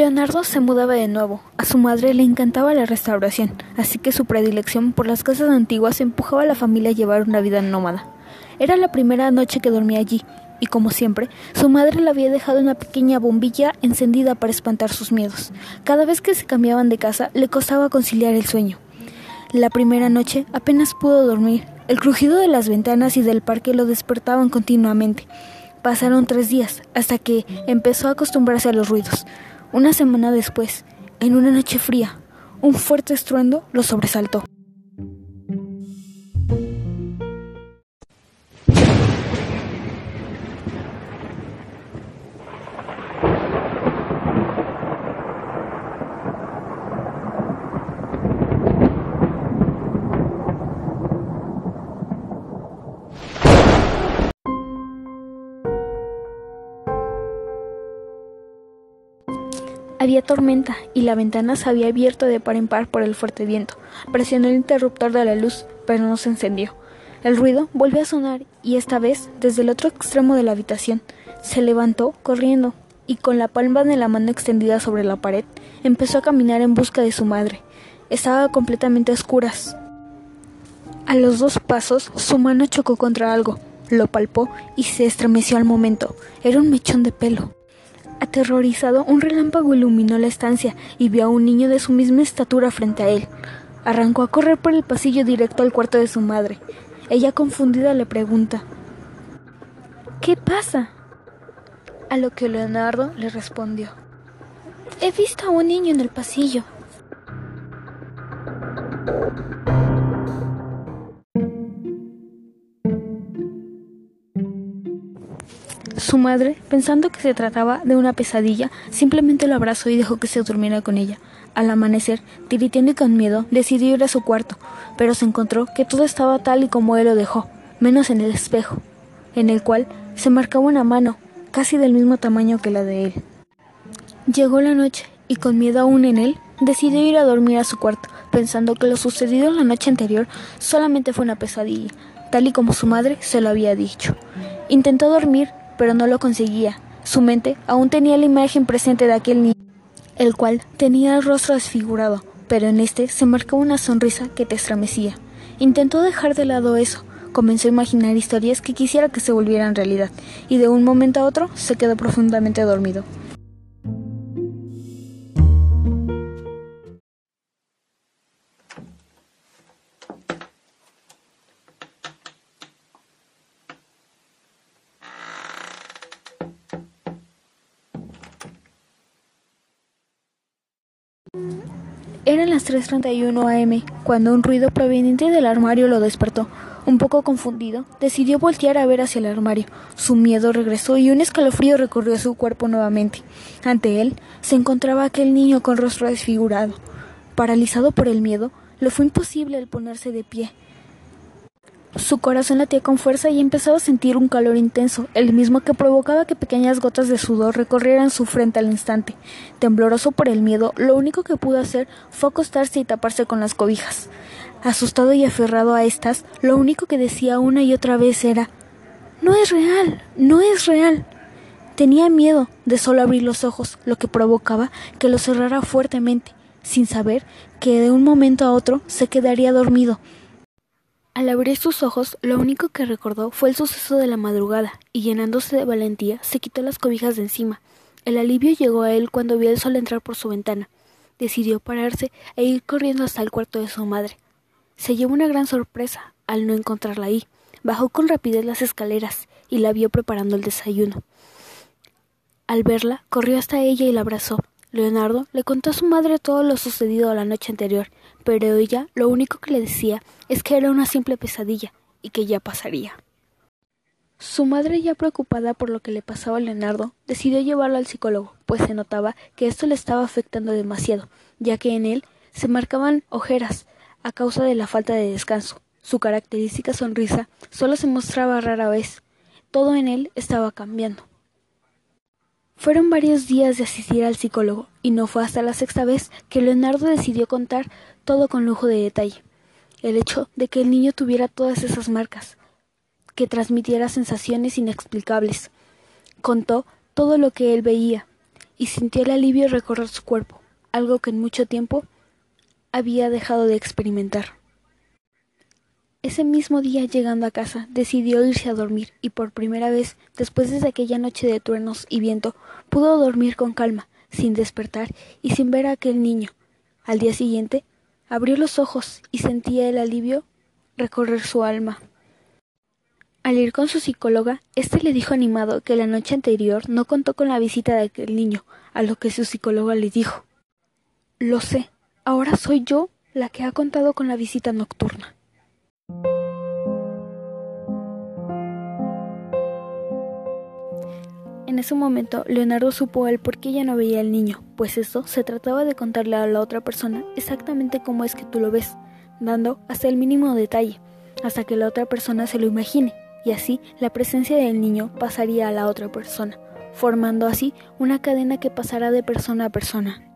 Leonardo se mudaba de nuevo. A su madre le encantaba la restauración, así que su predilección por las casas antiguas empujaba a la familia a llevar una vida nómada. Era la primera noche que dormía allí, y como siempre, su madre le había dejado una pequeña bombilla encendida para espantar sus miedos. Cada vez que se cambiaban de casa, le costaba conciliar el sueño. La primera noche apenas pudo dormir. El crujido de las ventanas y del parque lo despertaban continuamente. Pasaron tres días, hasta que empezó a acostumbrarse a los ruidos. Una semana después, en una noche fría, un fuerte estruendo lo sobresaltó. Había tormenta y la ventana se había abierto de par en par por el fuerte viento. Presionó el interruptor de la luz, pero no se encendió. El ruido volvió a sonar y esta vez desde el otro extremo de la habitación. Se levantó corriendo y con la palma de la mano extendida sobre la pared empezó a caminar en busca de su madre. Estaba completamente a oscuras. A los dos pasos su mano chocó contra algo, lo palpó y se estremeció al momento. Era un mechón de pelo. Aterrorizado, un relámpago iluminó la estancia y vio a un niño de su misma estatura frente a él. Arrancó a correr por el pasillo directo al cuarto de su madre. Ella confundida le pregunta ¿Qué pasa? A lo que Leonardo le respondió He visto a un niño en el pasillo. Su madre, pensando que se trataba de una pesadilla, simplemente lo abrazó y dejó que se durmiera con ella. Al amanecer, tiriteando y con miedo, decidió ir a su cuarto, pero se encontró que todo estaba tal y como él lo dejó, menos en el espejo, en el cual se marcaba una mano, casi del mismo tamaño que la de él. Llegó la noche, y con miedo aún en él, decidió ir a dormir a su cuarto, pensando que lo sucedido la noche anterior solamente fue una pesadilla, tal y como su madre se lo había dicho. Intentó dormir, pero no lo conseguía. Su mente aún tenía la imagen presente de aquel niño, el cual tenía el rostro desfigurado, pero en este se marcaba una sonrisa que te estremecía. Intentó dejar de lado eso, comenzó a imaginar historias que quisiera que se volvieran realidad, y de un momento a otro se quedó profundamente dormido. Eran las 3.31 am cuando un ruido proveniente del armario lo despertó. Un poco confundido, decidió voltear a ver hacia el armario. Su miedo regresó y un escalofrío recorrió su cuerpo nuevamente. Ante él se encontraba aquel niño con rostro desfigurado. Paralizado por el miedo, le fue imposible el ponerse de pie. Su corazón latía con fuerza y empezaba a sentir un calor intenso, el mismo que provocaba que pequeñas gotas de sudor recorrieran su frente al instante. Tembloroso por el miedo, lo único que pudo hacer fue acostarse y taparse con las cobijas. Asustado y aferrado a estas, lo único que decía una y otra vez era No es real, no es real. Tenía miedo de solo abrir los ojos, lo que provocaba que los cerrara fuertemente, sin saber que de un momento a otro se quedaría dormido al abrir sus ojos, lo único que recordó fue el suceso de la madrugada, y llenándose de valentía, se quitó las cobijas de encima. El alivio llegó a él cuando vio el sol entrar por su ventana. Decidió pararse e ir corriendo hasta el cuarto de su madre. Se llevó una gran sorpresa al no encontrarla ahí. Bajó con rapidez las escaleras y la vio preparando el desayuno. Al verla, corrió hasta ella y la abrazó. Leonardo le contó a su madre todo lo sucedido la noche anterior, pero ella lo único que le decía es que era una simple pesadilla y que ya pasaría. Su madre, ya preocupada por lo que le pasaba a Leonardo, decidió llevarlo al psicólogo, pues se notaba que esto le estaba afectando demasiado, ya que en él se marcaban ojeras a causa de la falta de descanso. Su característica sonrisa solo se mostraba rara vez. Todo en él estaba cambiando. Fueron varios días de asistir al psicólogo, y no fue hasta la sexta vez que Leonardo decidió contar todo con lujo de detalle. El hecho de que el niño tuviera todas esas marcas, que transmitiera sensaciones inexplicables. Contó todo lo que él veía, y sintió el alivio recorrer su cuerpo, algo que en mucho tiempo había dejado de experimentar. Ese mismo día, llegando a casa, decidió irse a dormir y por primera vez, después de aquella noche de truenos y viento, pudo dormir con calma, sin despertar y sin ver a aquel niño. Al día siguiente, abrió los ojos y sentía el alivio recorrer su alma. Al ir con su psicóloga, éste le dijo animado que la noche anterior no contó con la visita de aquel niño, a lo que su psicóloga le dijo Lo sé, ahora soy yo la que ha contado con la visita nocturna. En ese momento, Leonardo supo el por qué ella no veía al niño, pues esto se trataba de contarle a la otra persona exactamente cómo es que tú lo ves, dando hasta el mínimo detalle, hasta que la otra persona se lo imagine, y así la presencia del niño pasaría a la otra persona, formando así una cadena que pasará de persona a persona.